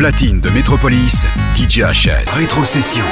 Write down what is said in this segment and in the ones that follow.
platine de Métropolis, DJ HS. Rétrocession.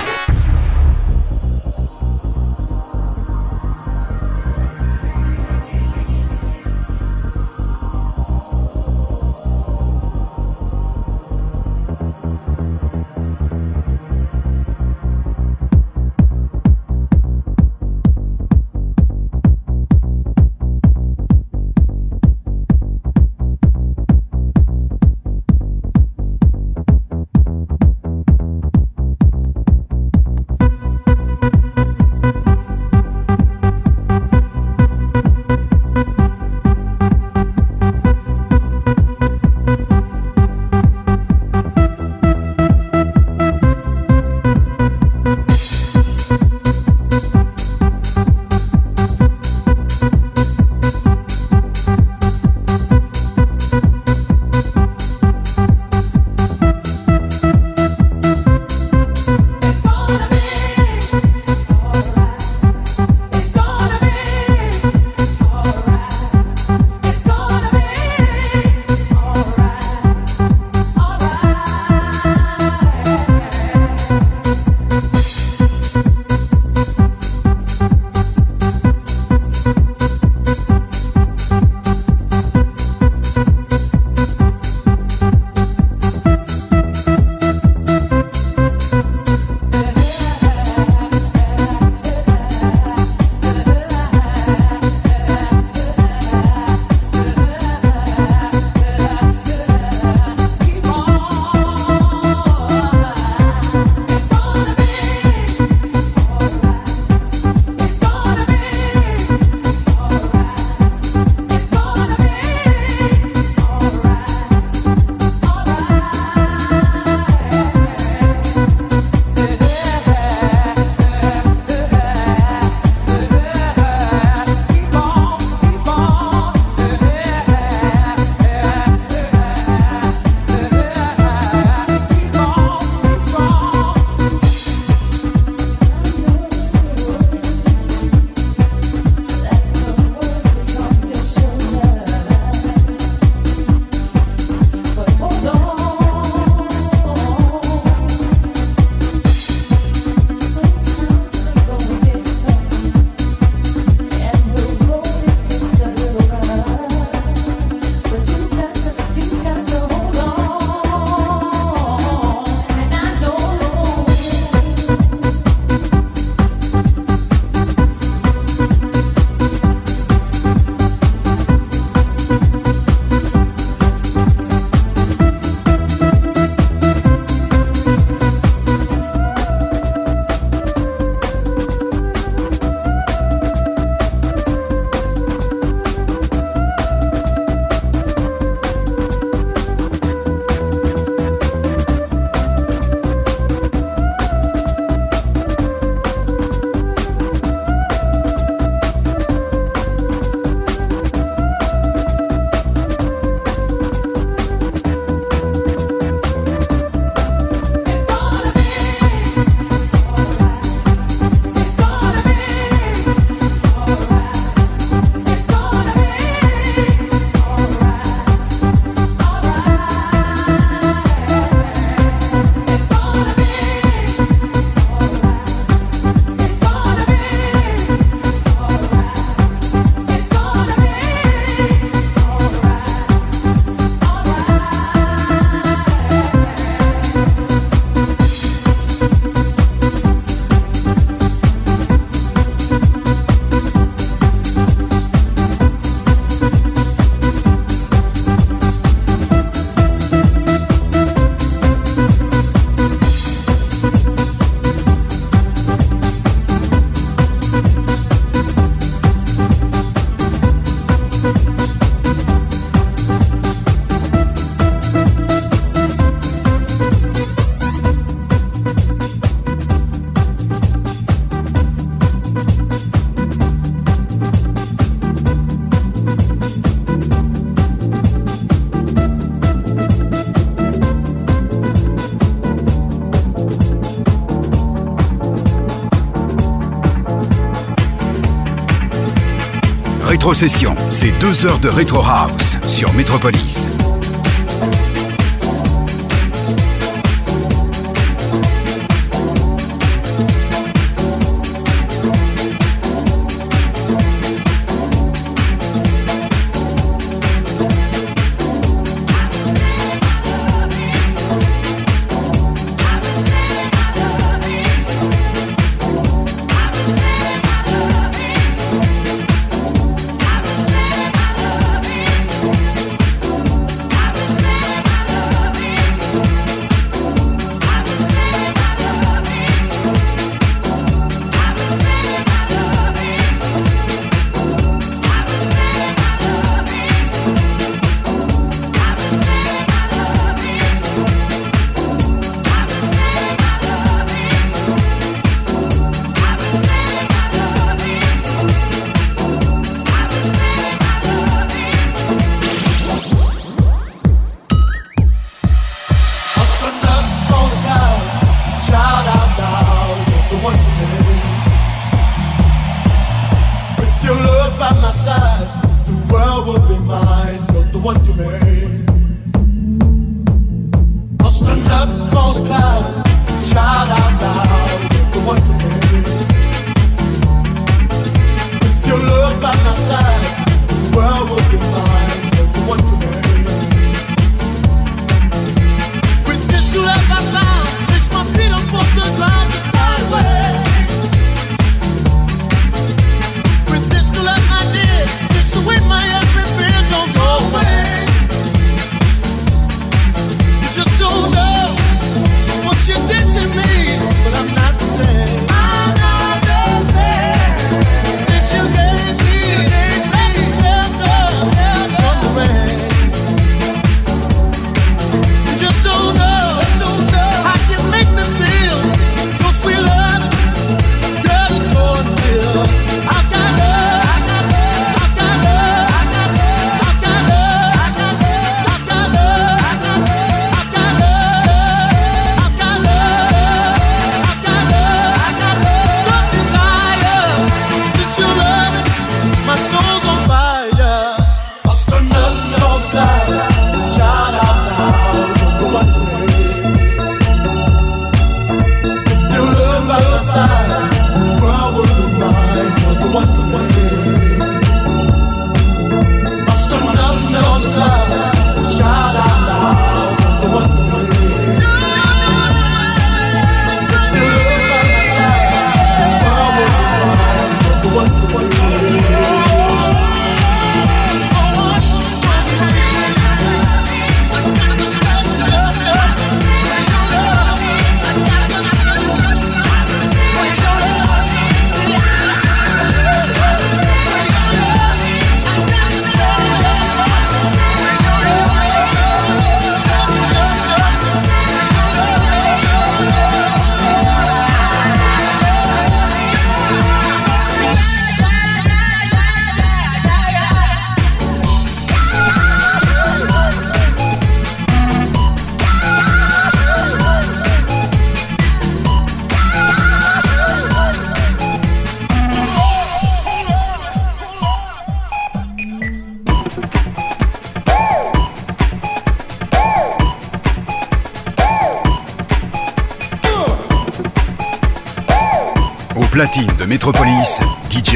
C'est deux heures de Retro House sur Metropolis.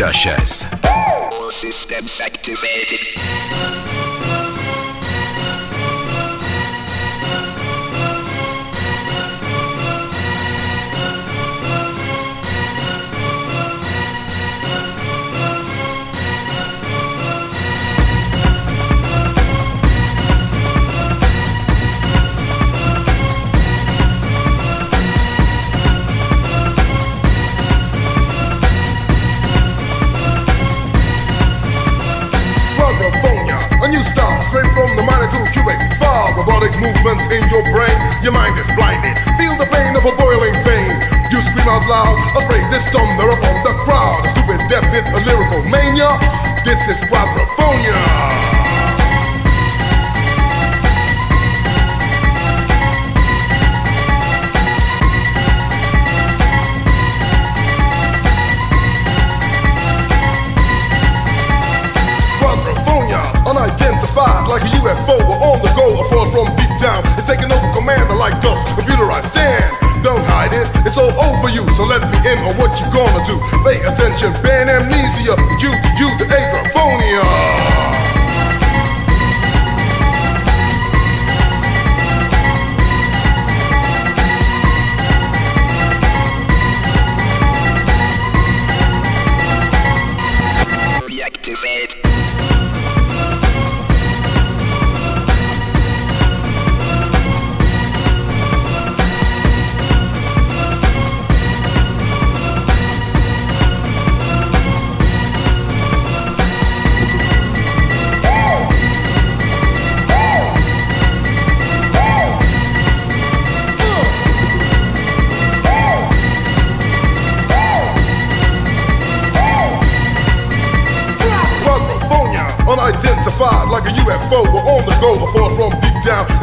DJ HS. robotic loud, afraid this thunder upon the crowd. A stupid deaf with a lyrical mania. This is quadrophonia. unidentified like a UFO or on the go, a force from deep down. It's taking over command like dust, computerized all over you, so let me in on what you gonna do. Pay attention, ban amnesia, you, you, the agrophonia.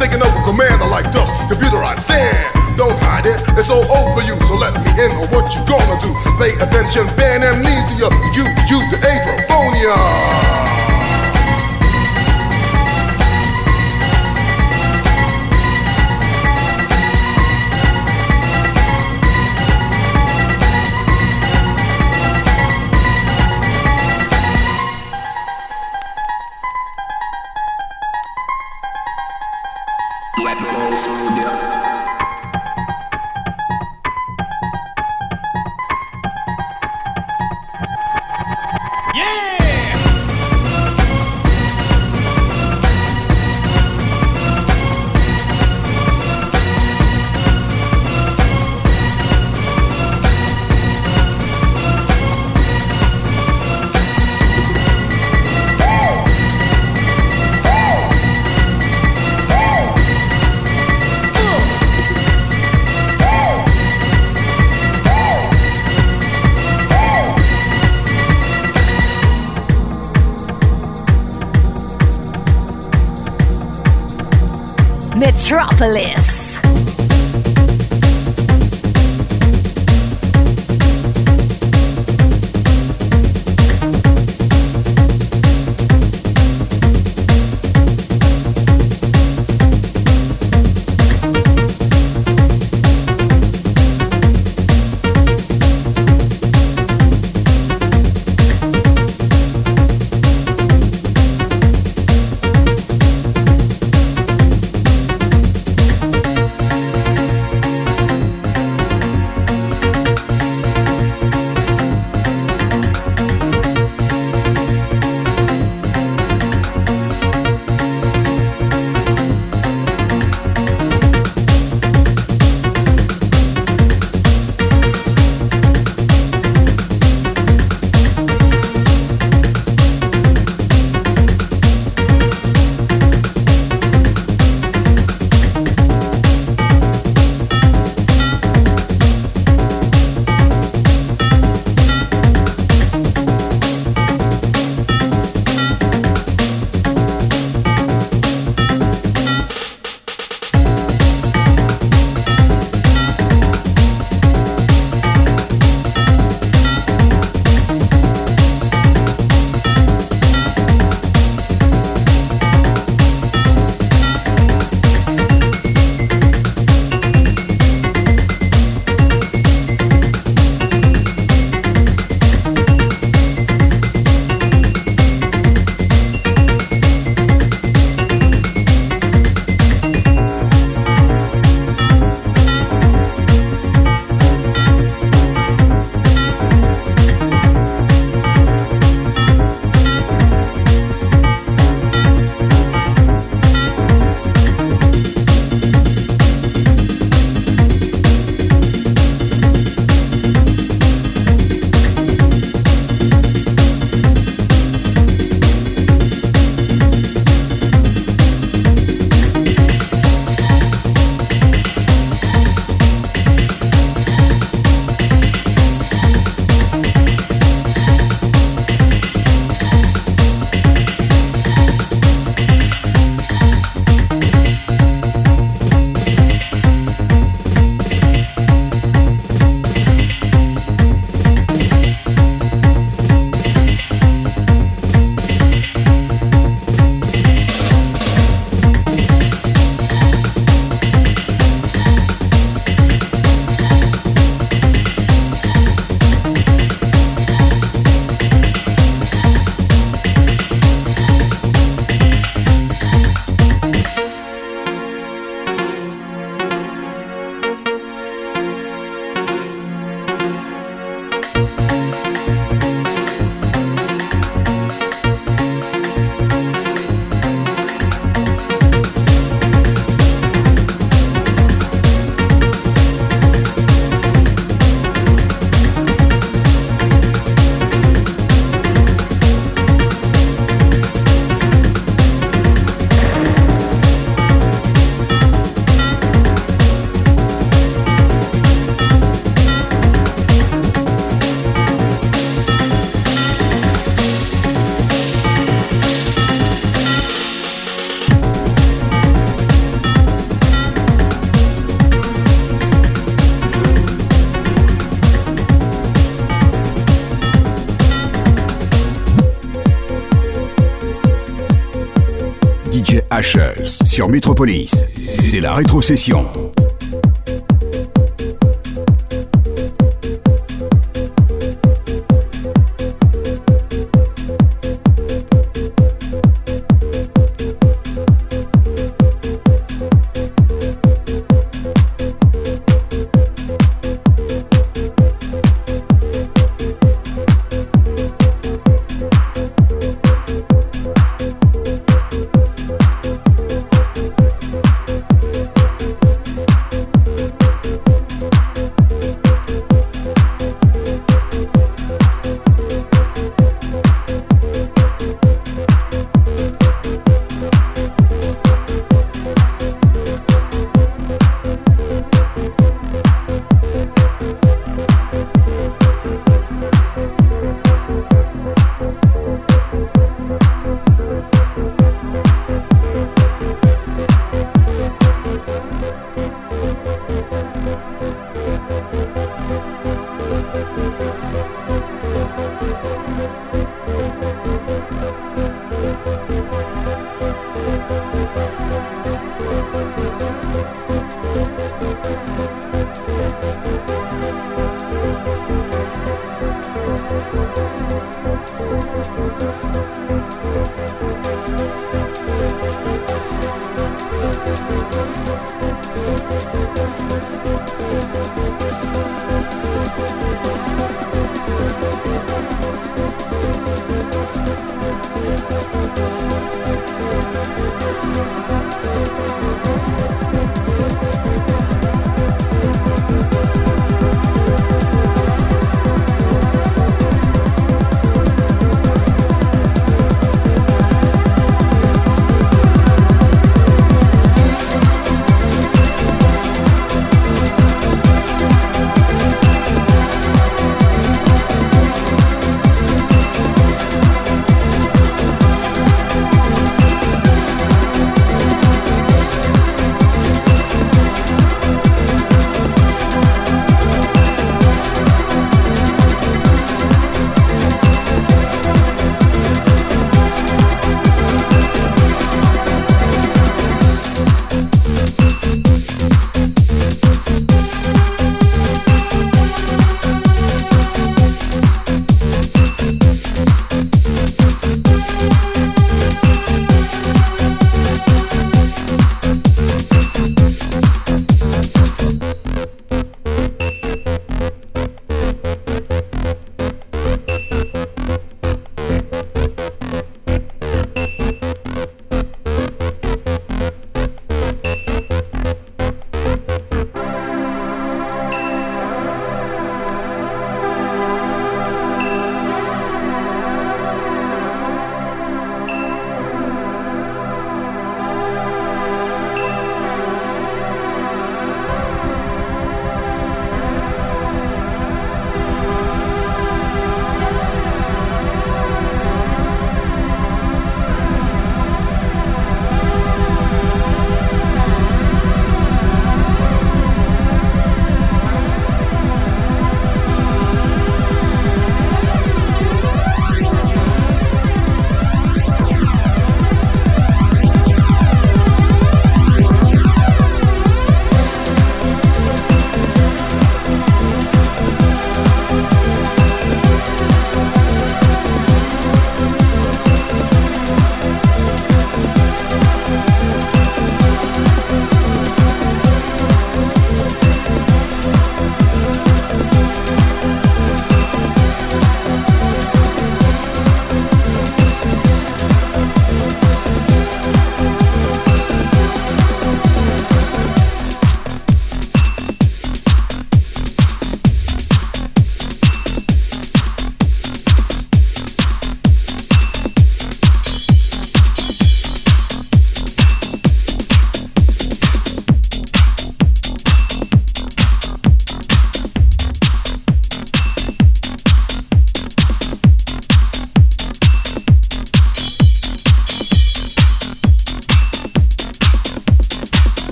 Taking over command like dust, computerized sand. Don't hide it, it's all over you. So let me in on what you gonna do. Pay attention, ban amnesia. You, you, the Metropolis. Metropolis. C'est la rétrocession.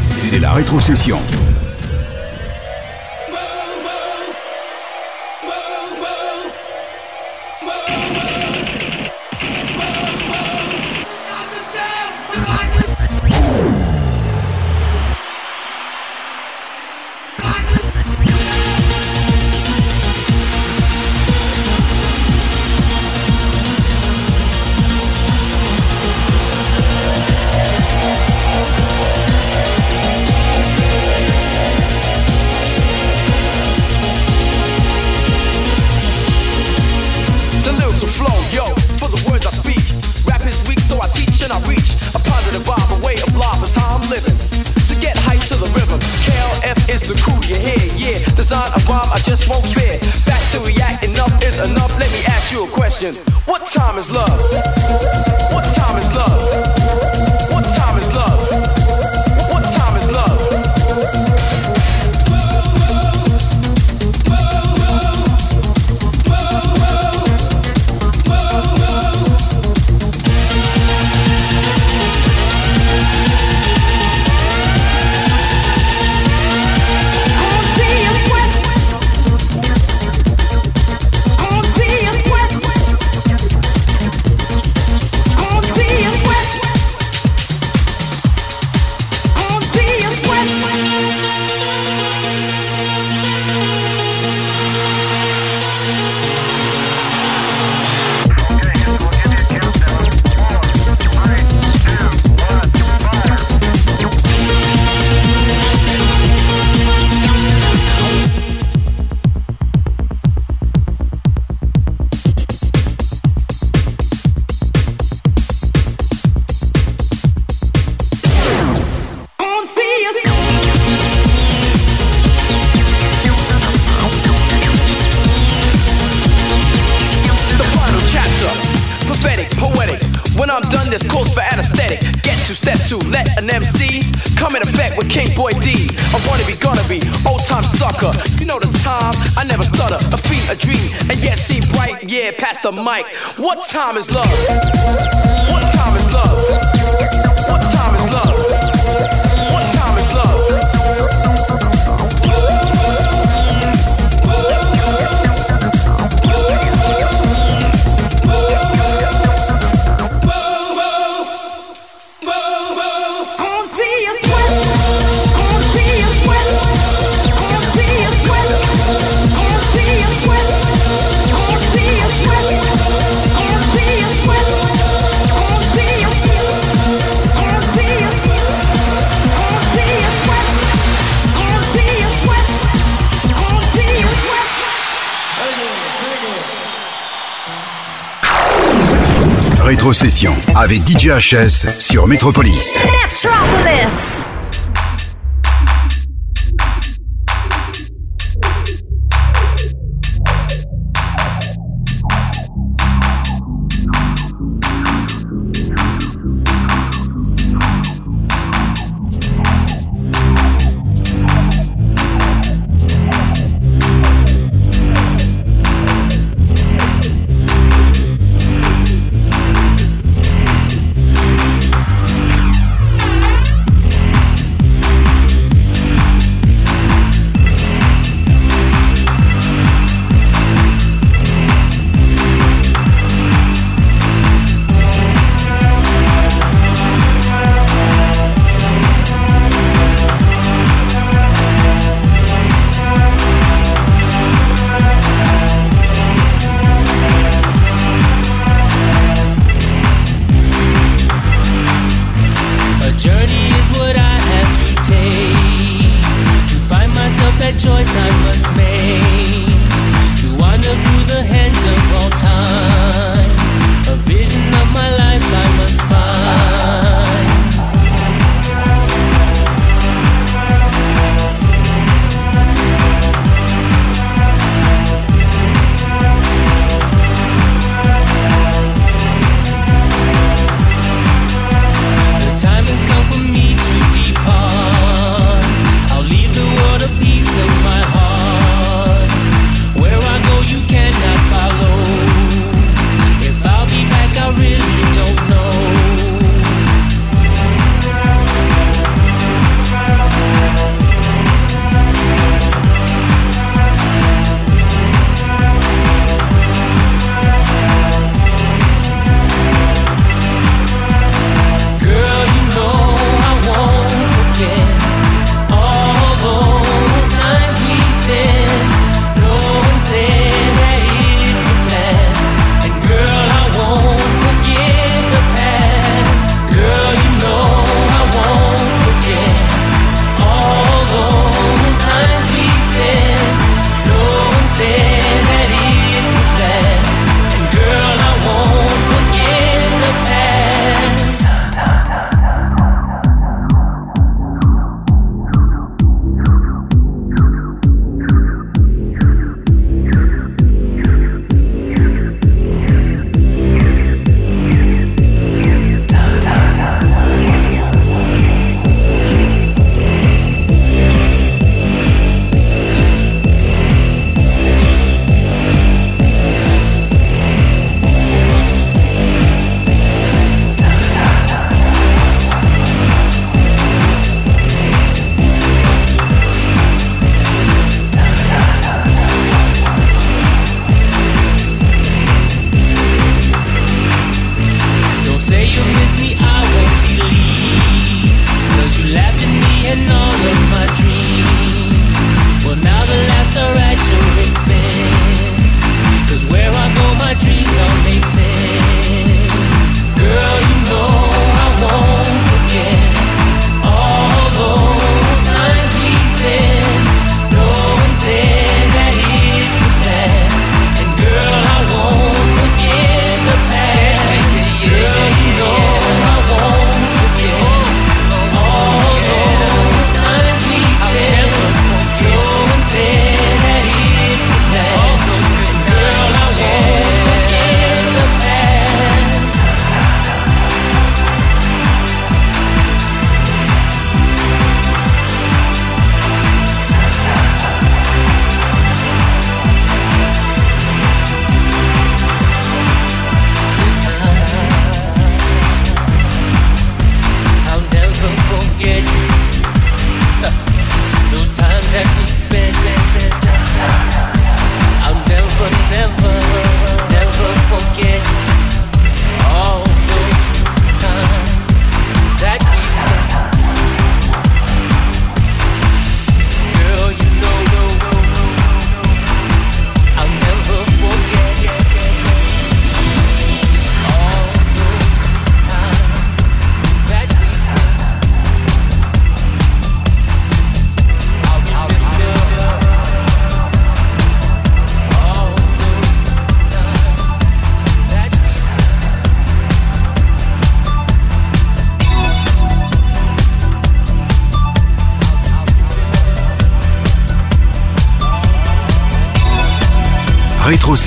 C'est la rétrocession. Time is love? What time is love? Rétrocession avec DJ HS sur Metropolis. Metropolis.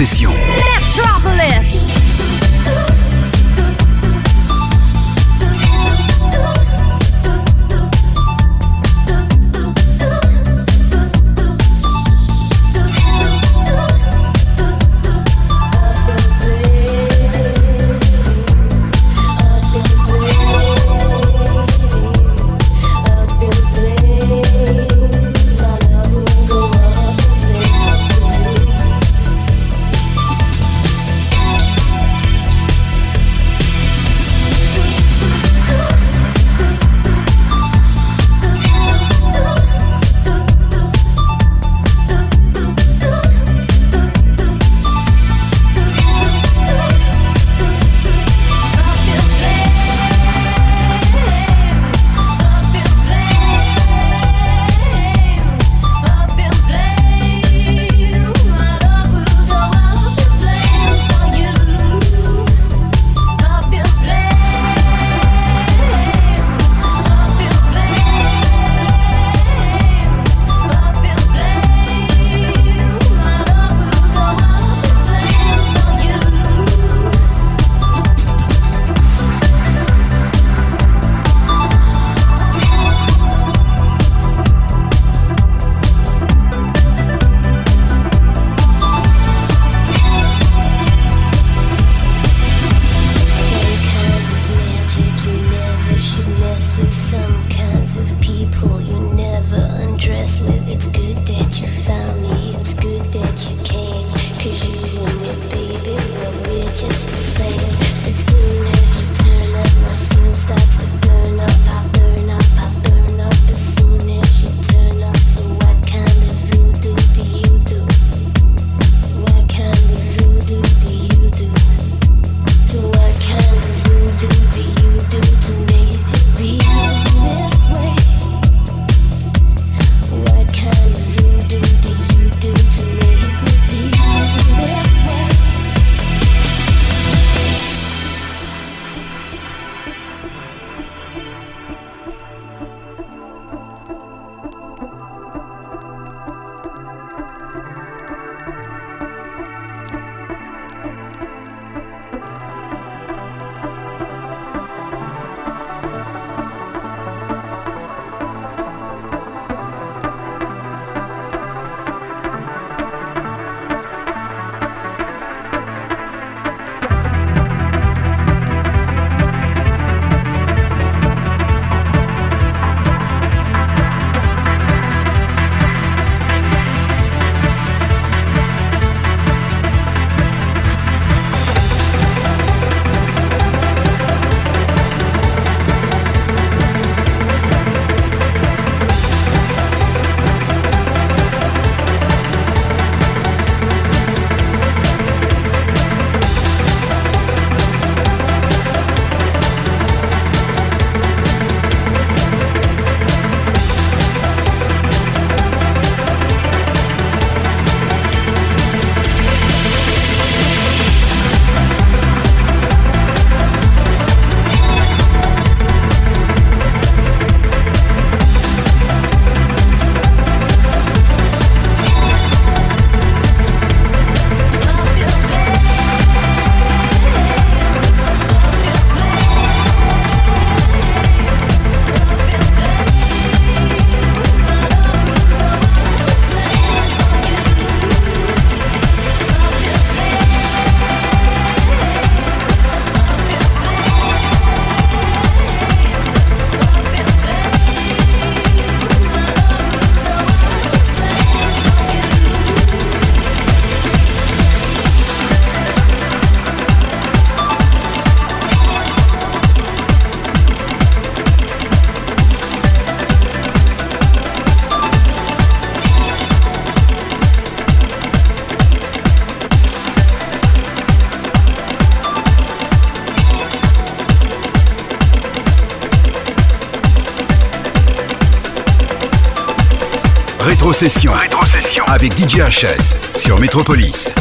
session. Rétrocession. Rétrocession. Avec DJ HS sur Métropolis.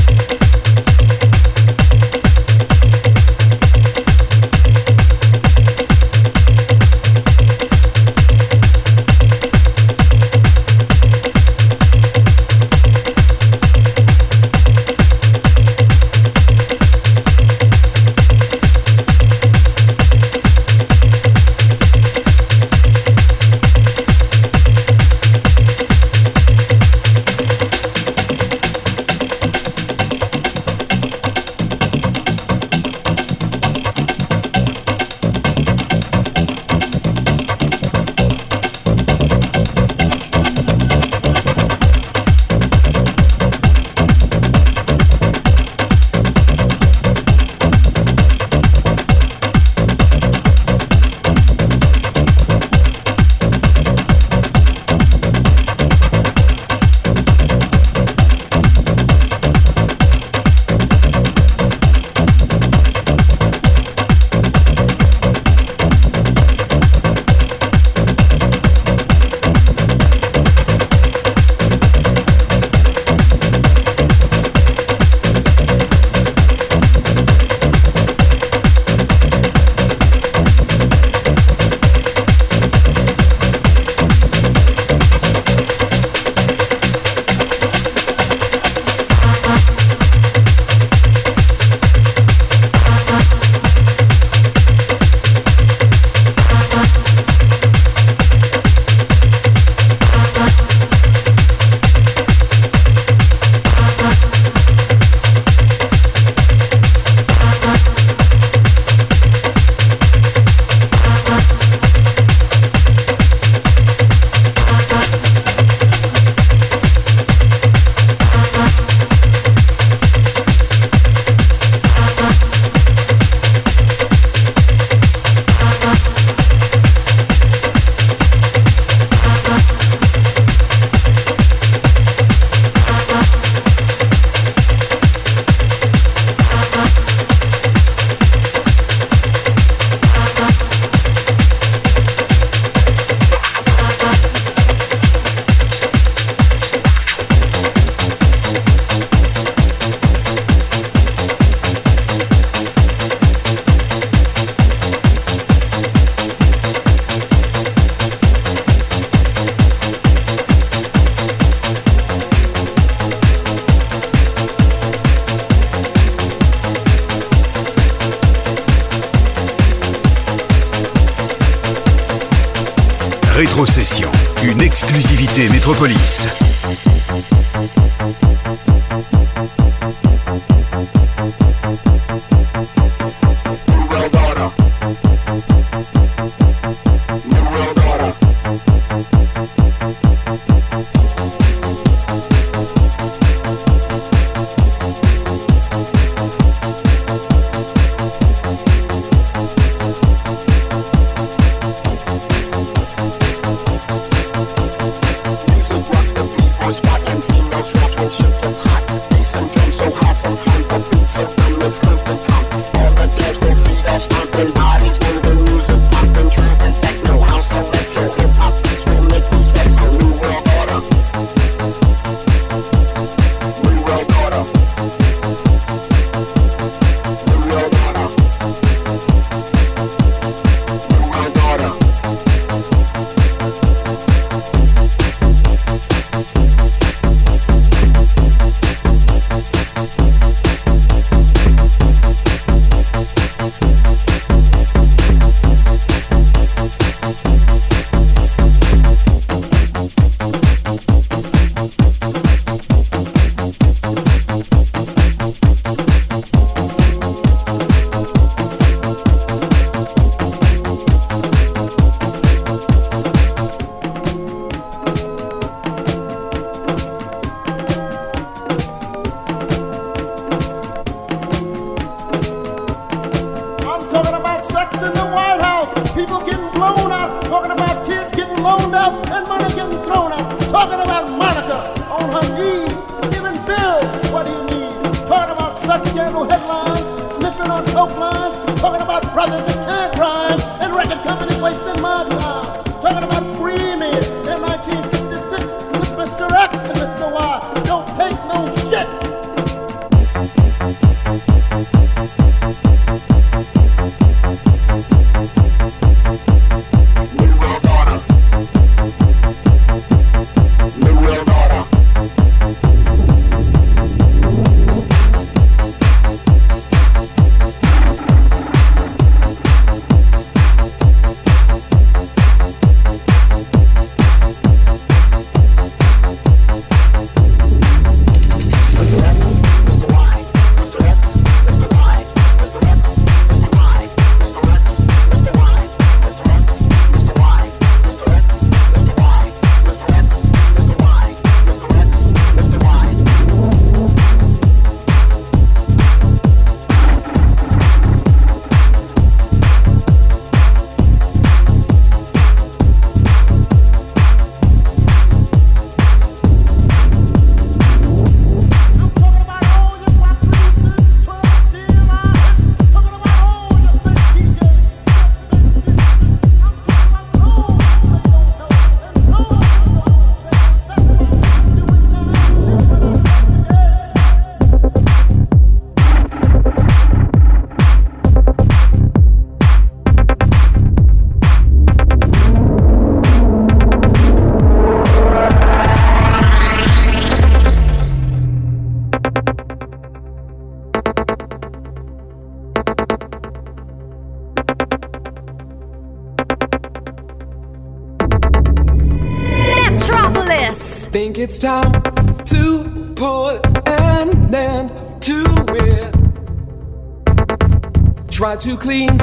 Try to clean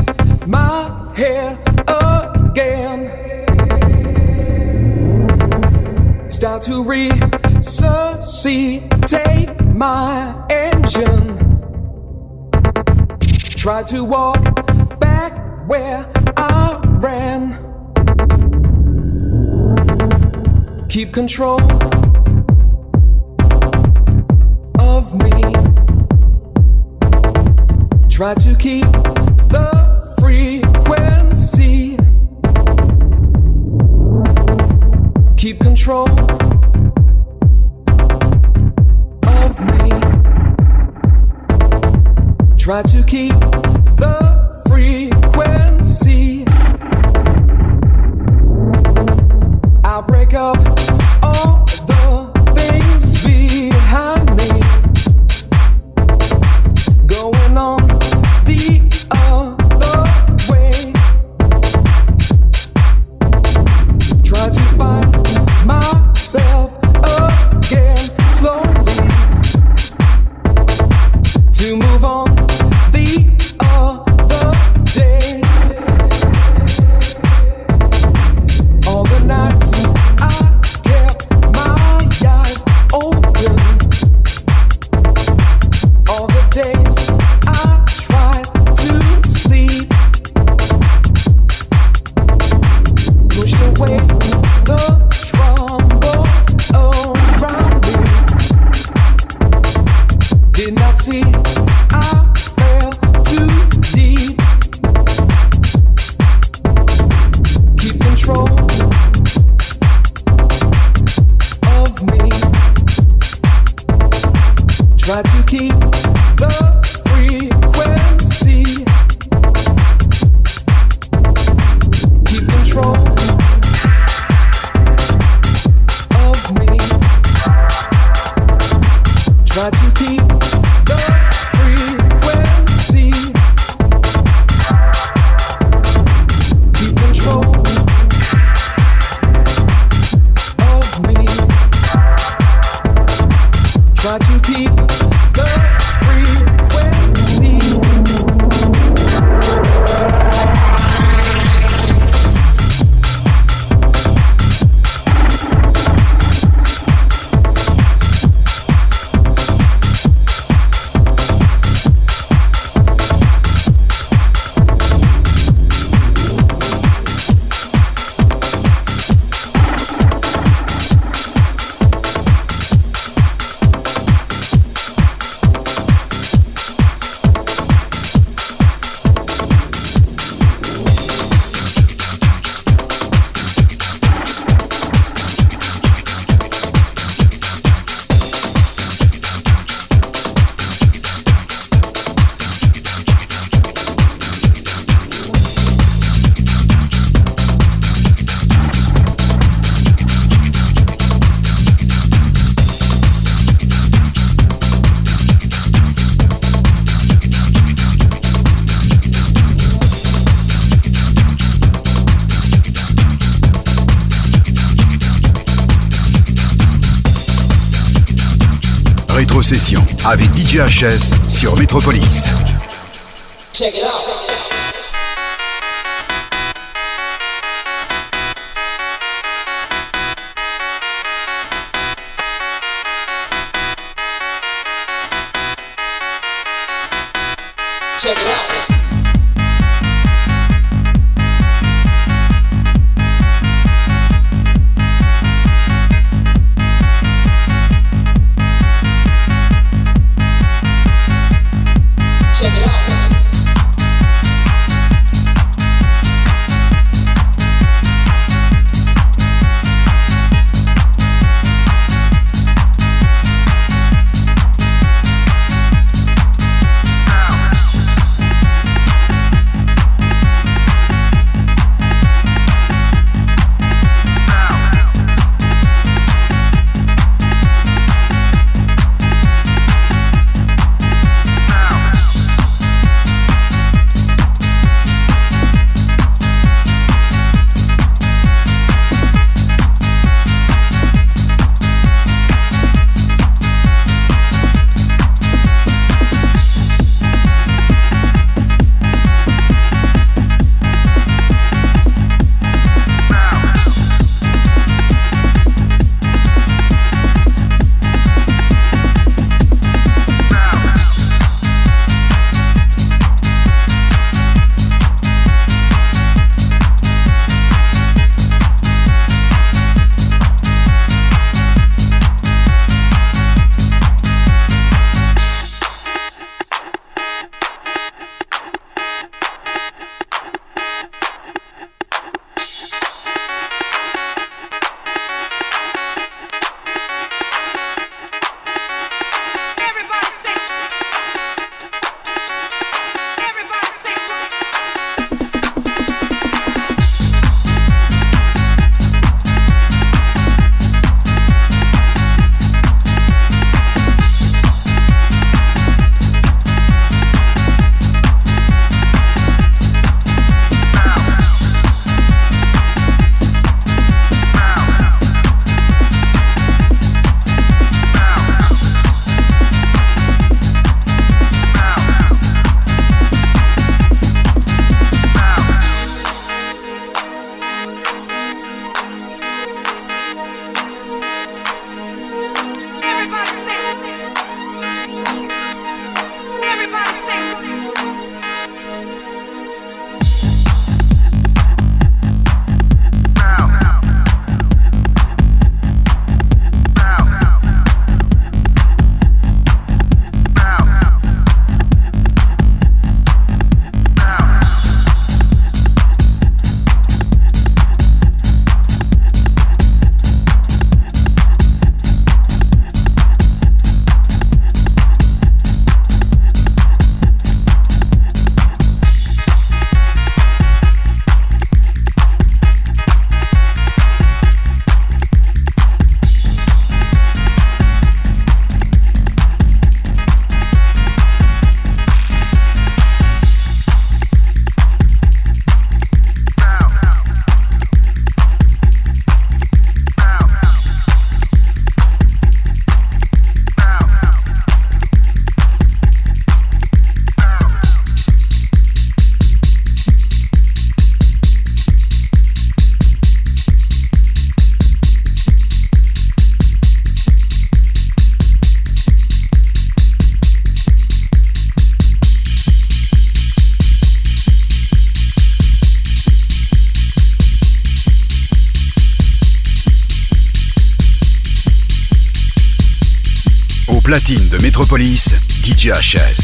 my hair again. Start to resuscitate my engine. Try to walk back where I ran. Keep control avec DJ HS sur Métropolis. Caşer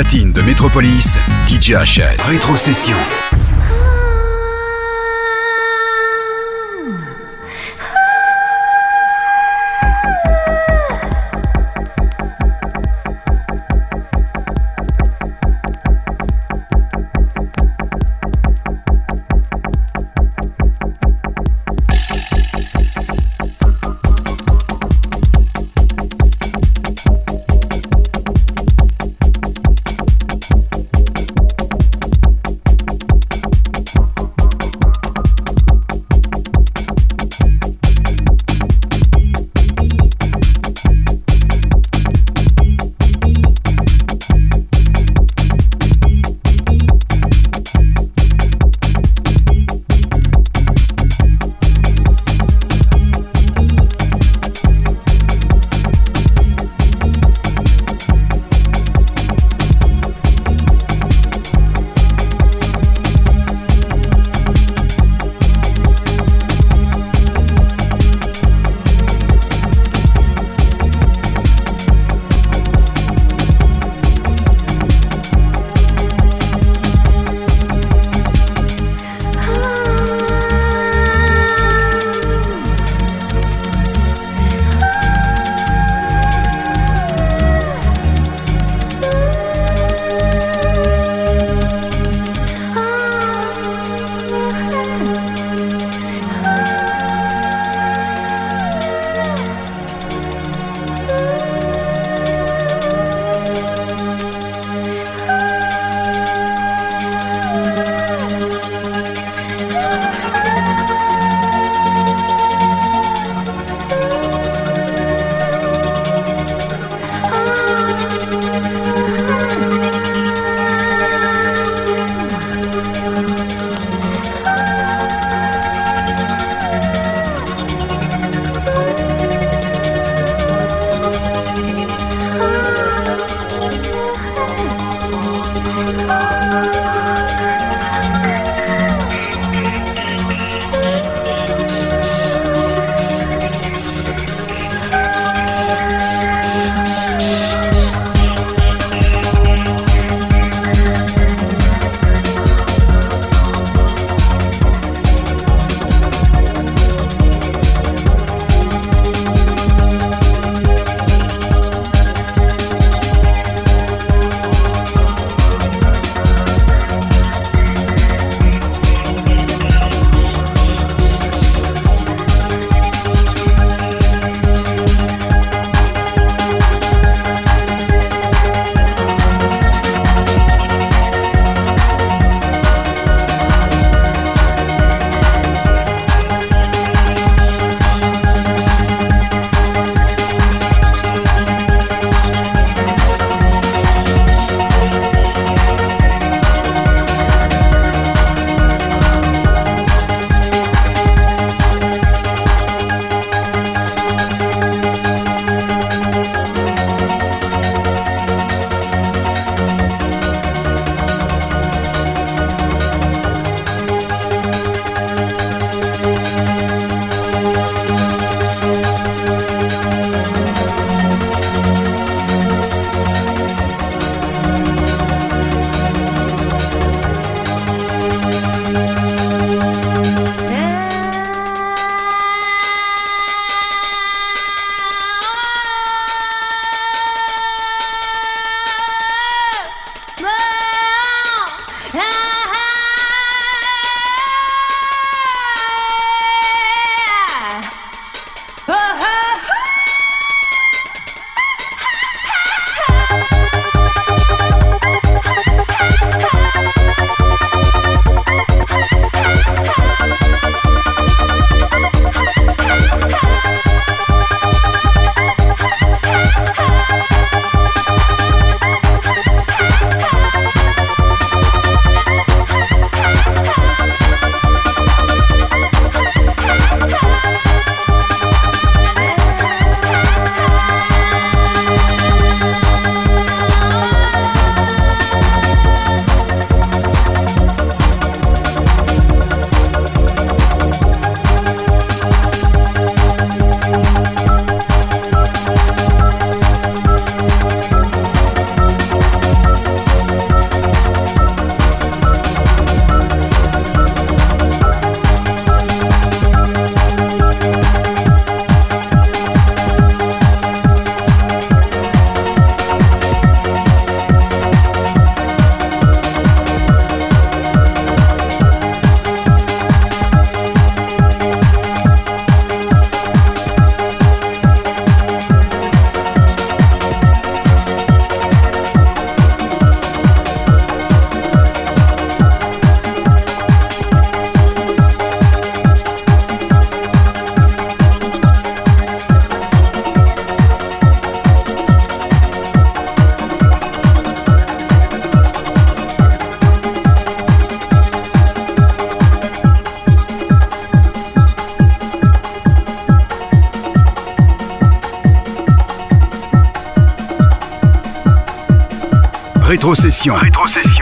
platine de Metropolis, DJ HS. Rétrocession.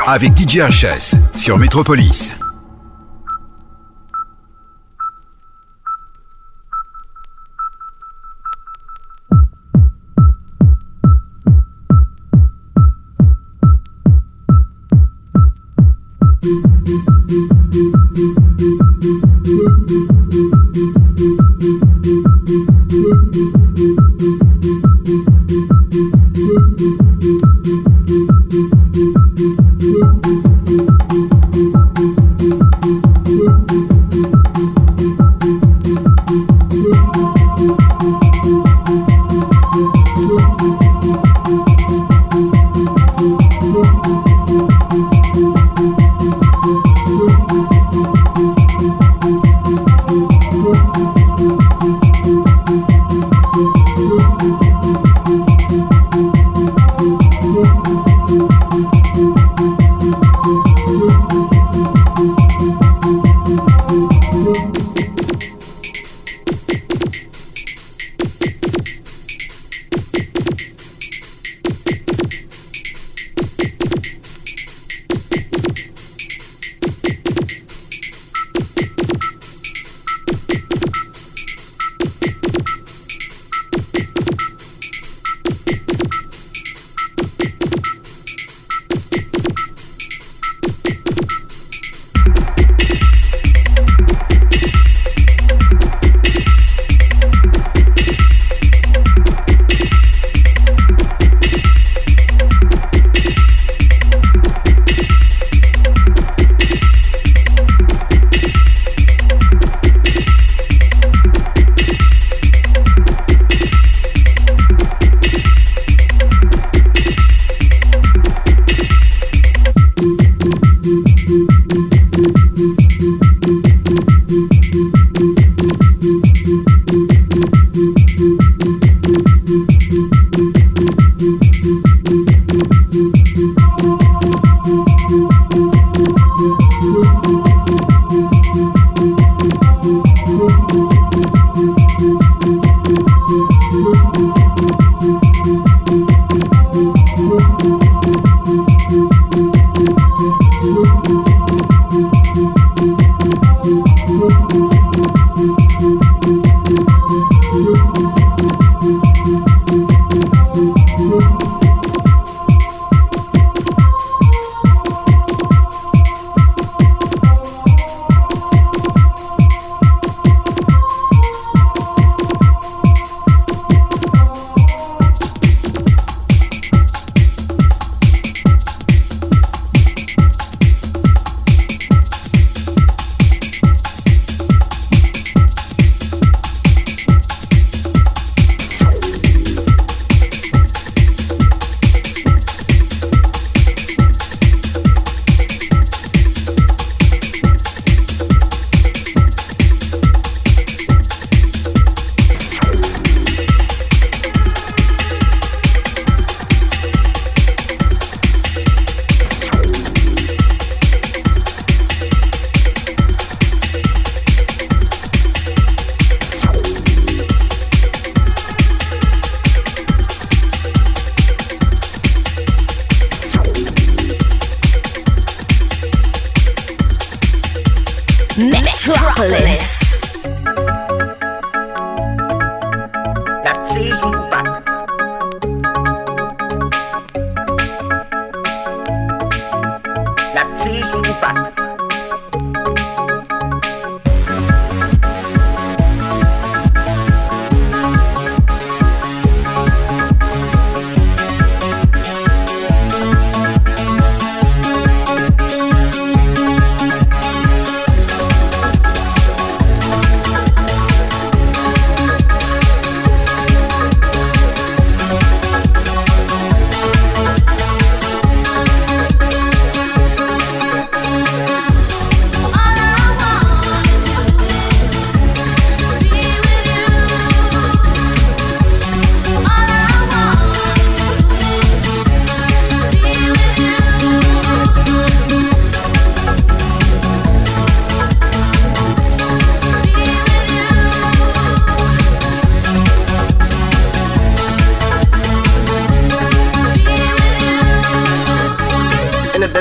Avec DJ HS sur Métropolis.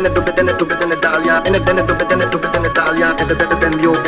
denne dubbe, denne dubbe, denne dalja. Denne denne dubbe, denne dubbe, denne dalja. Denne denne denne jo.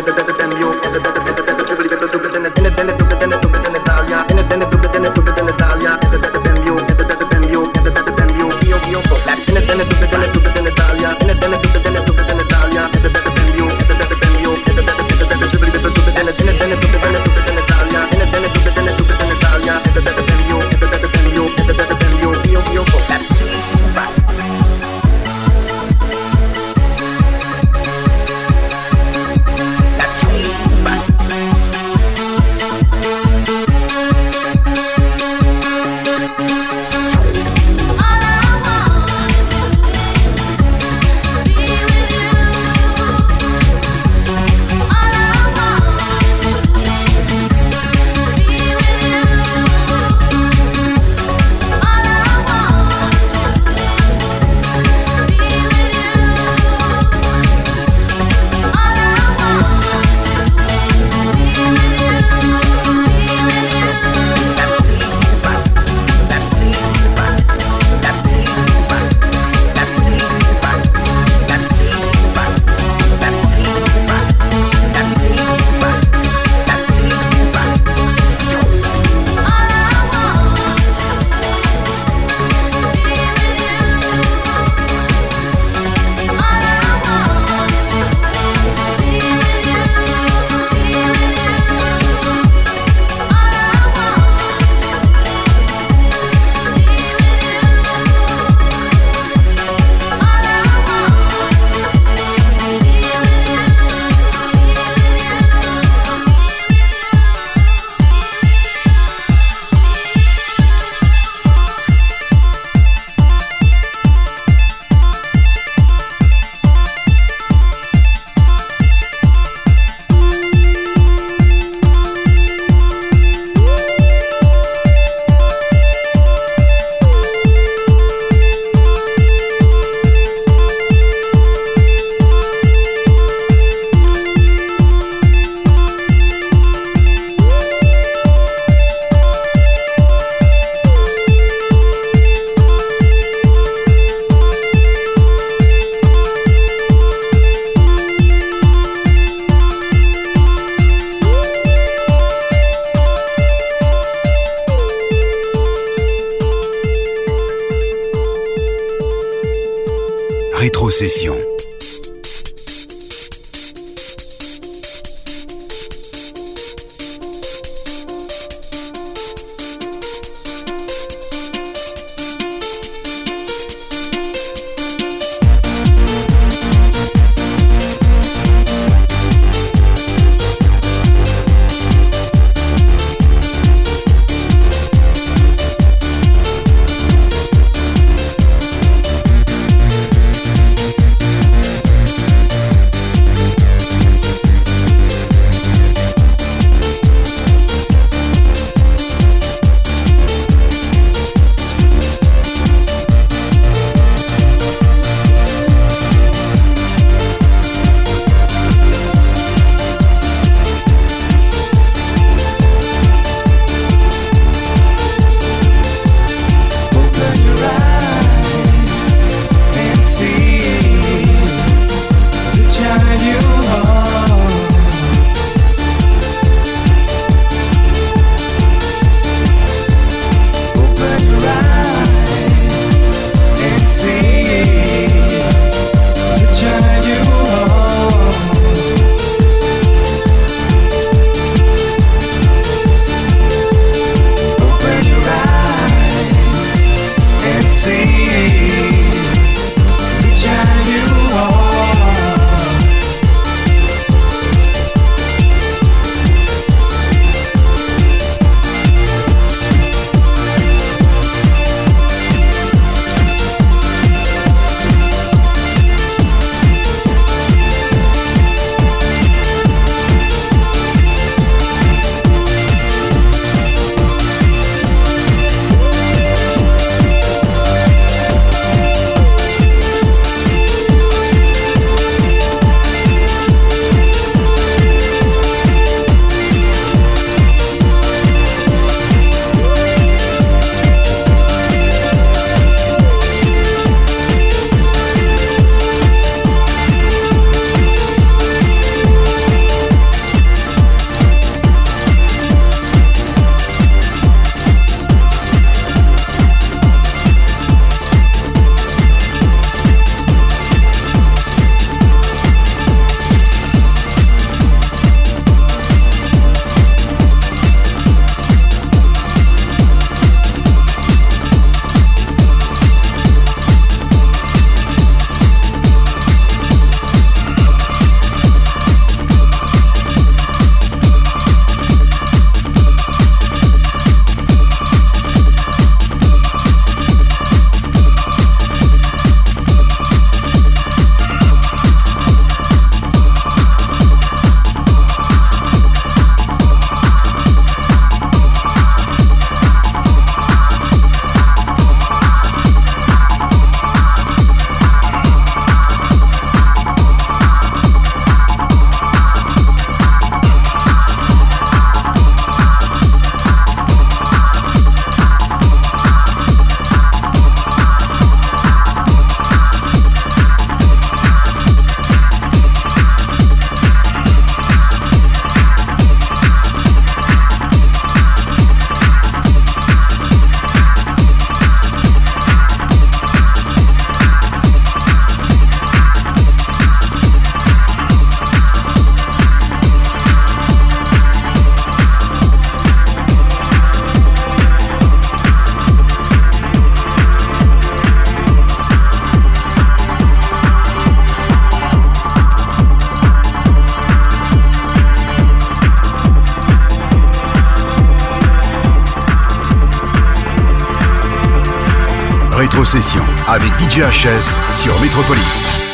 Avec DJ HS sur Métropolis.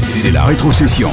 C'est la rétrocession.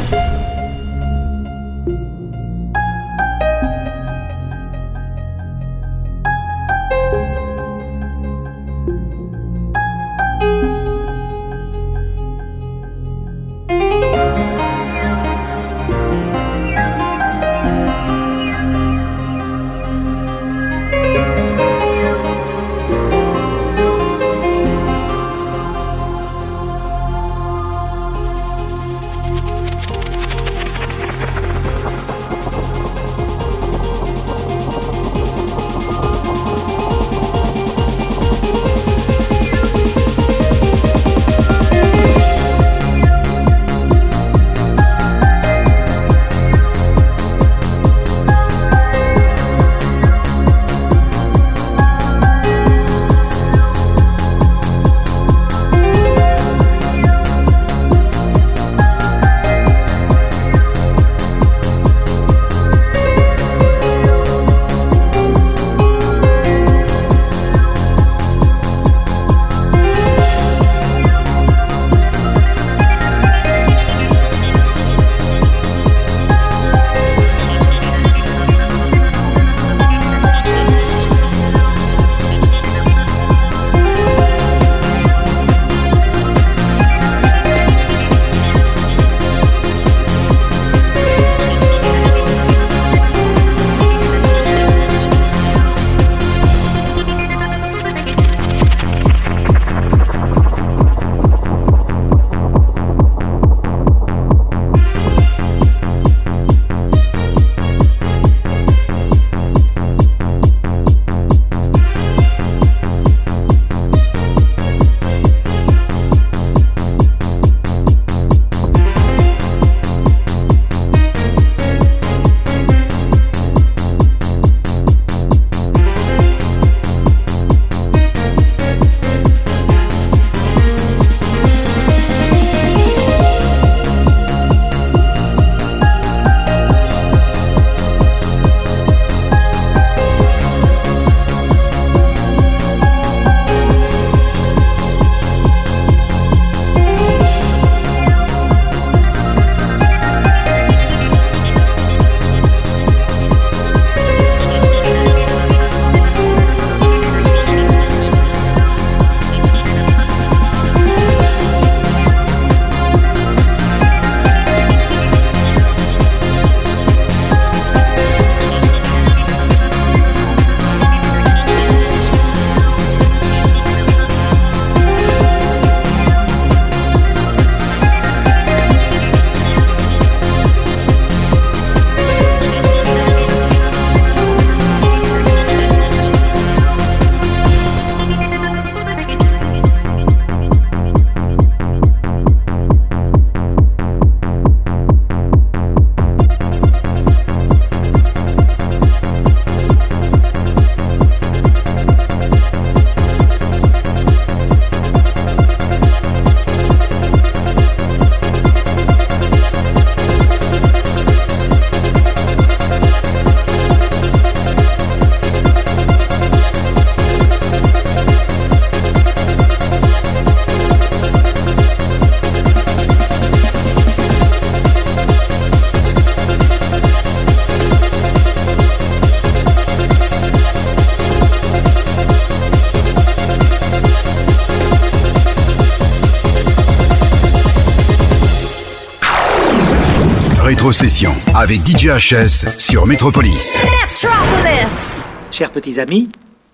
Rétrocession avec DJ HS sur Metropolis. Metropolis. Chers petits amis,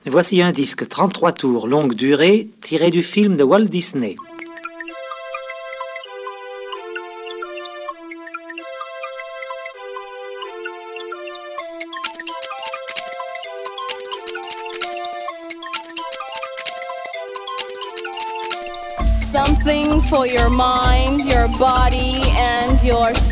voici un disque 33 tours longue durée tiré du film de Walt Disney. Something for your mind, your body, and your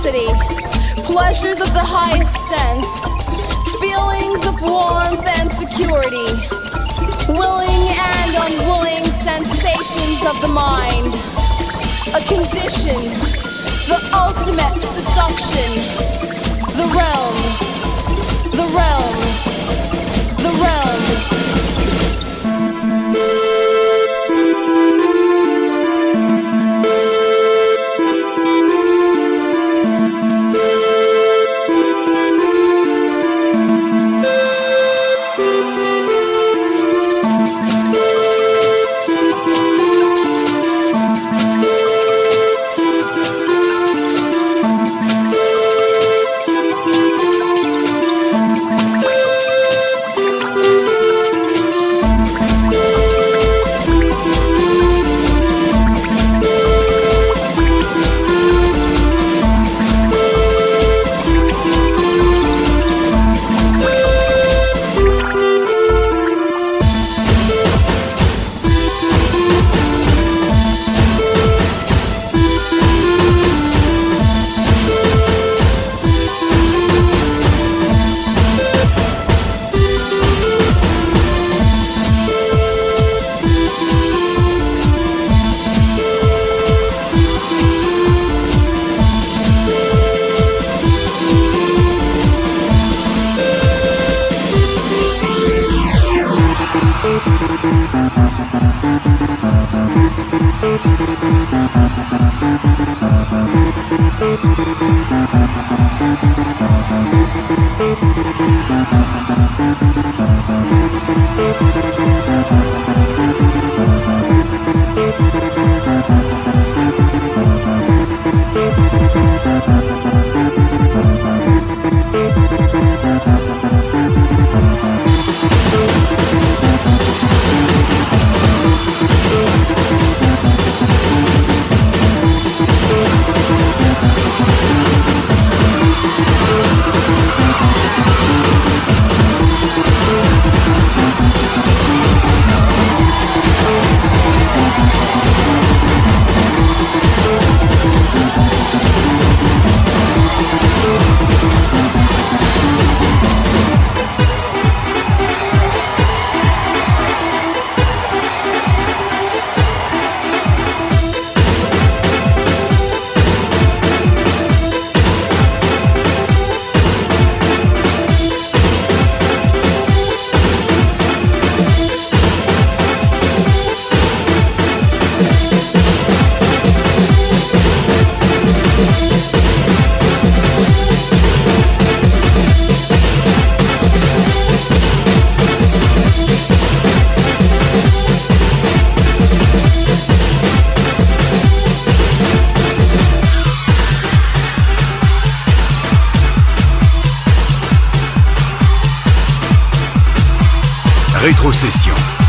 Intensity. Pleasures of the highest sense. Feelings of warmth and security. Willing and unwilling sensations of the mind. A condition. The ultimate seduction. The realm. The realm. The realm.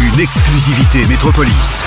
Une exclusivité Métropolis.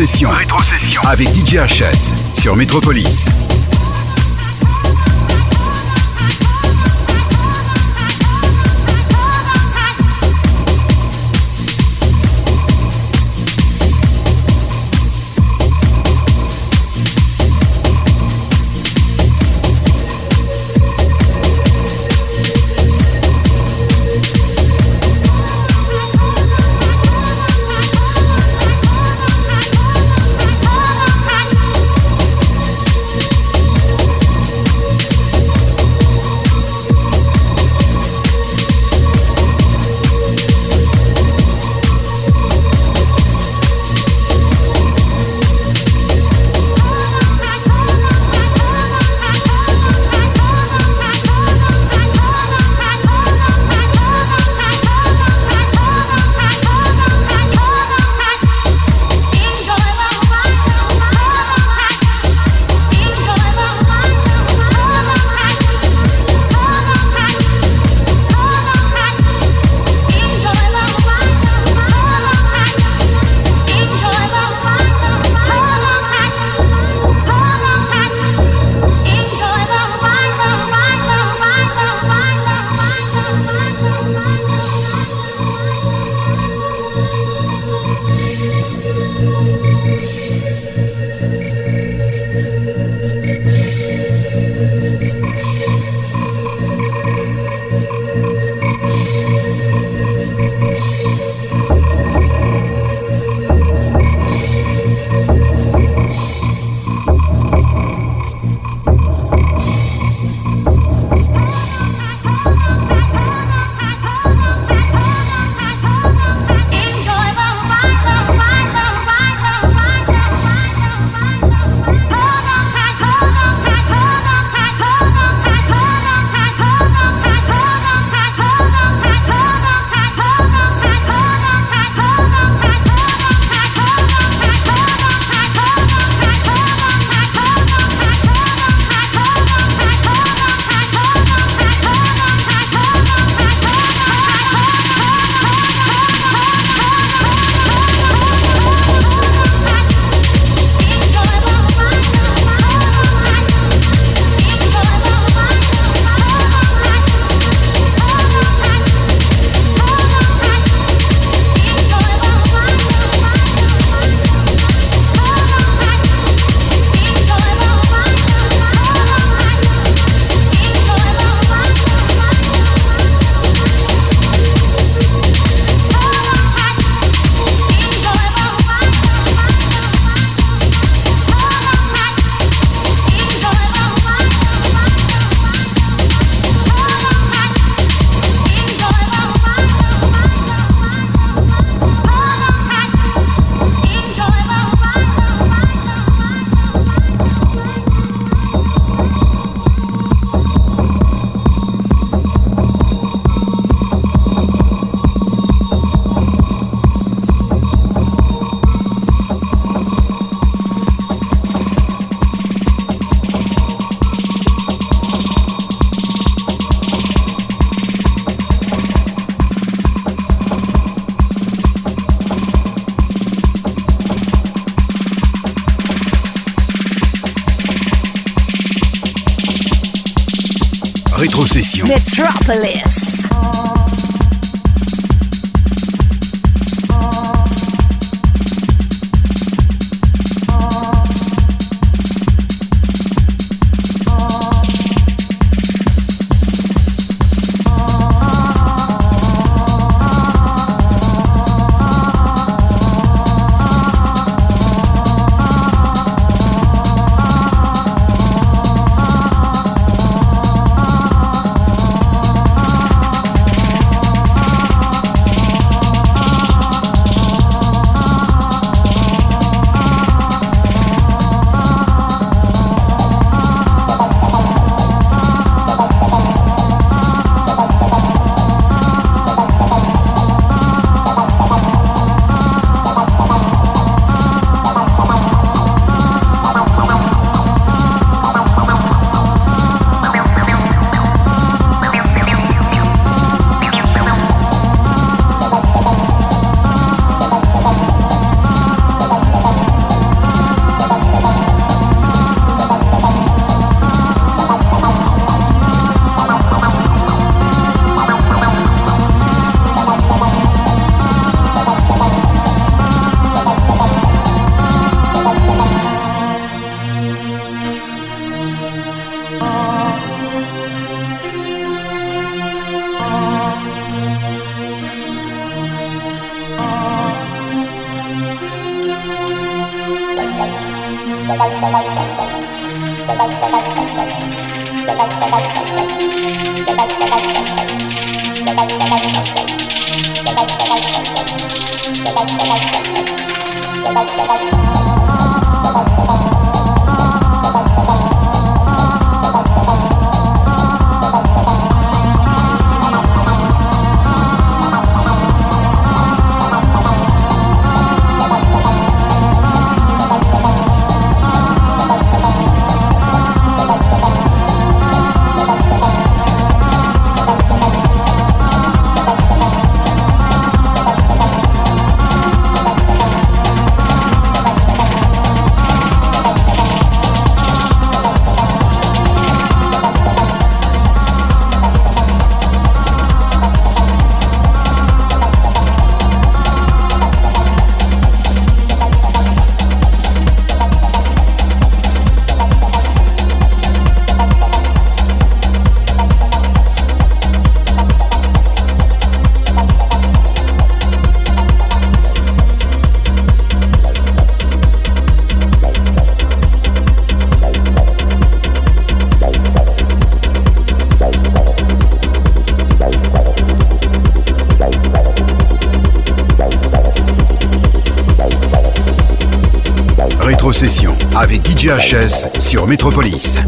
Rétrocession. Rétrocession. Avec DJ HS sur Métropolis. Bye. Avec DJ HS sur Métropolis.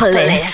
Metropolis.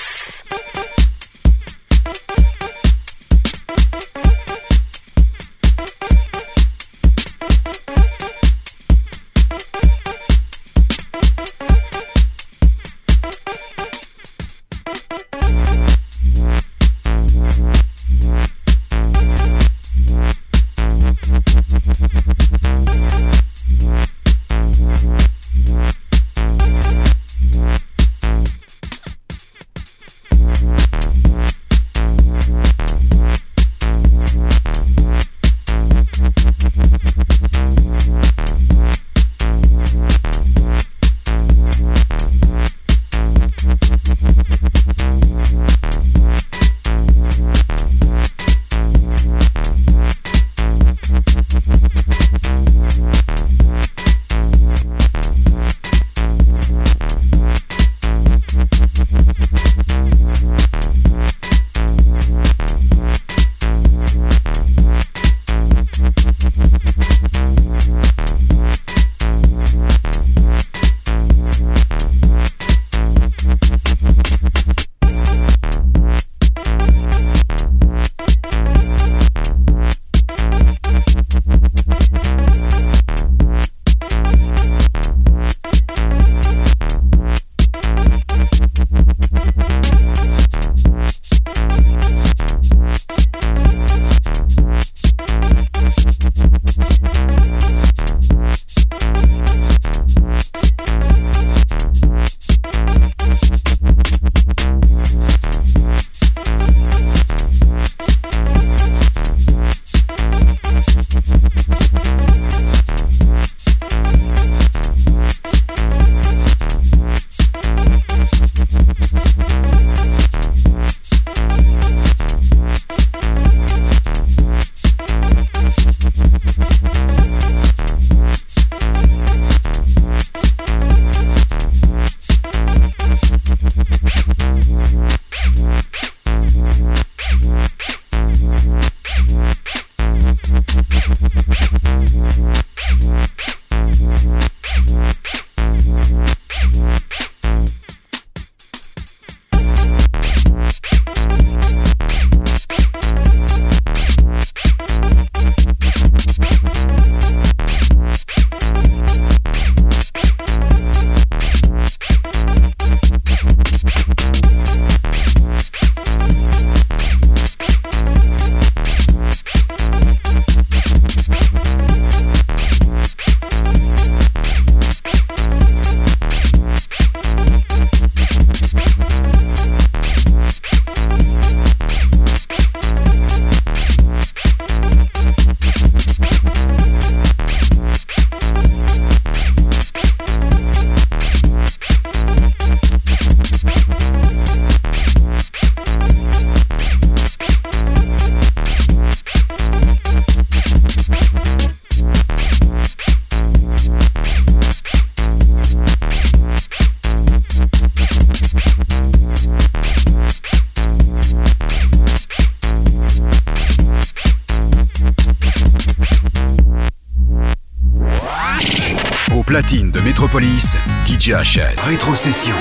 Platine de Métropolis, DJ HS. Rétrocession.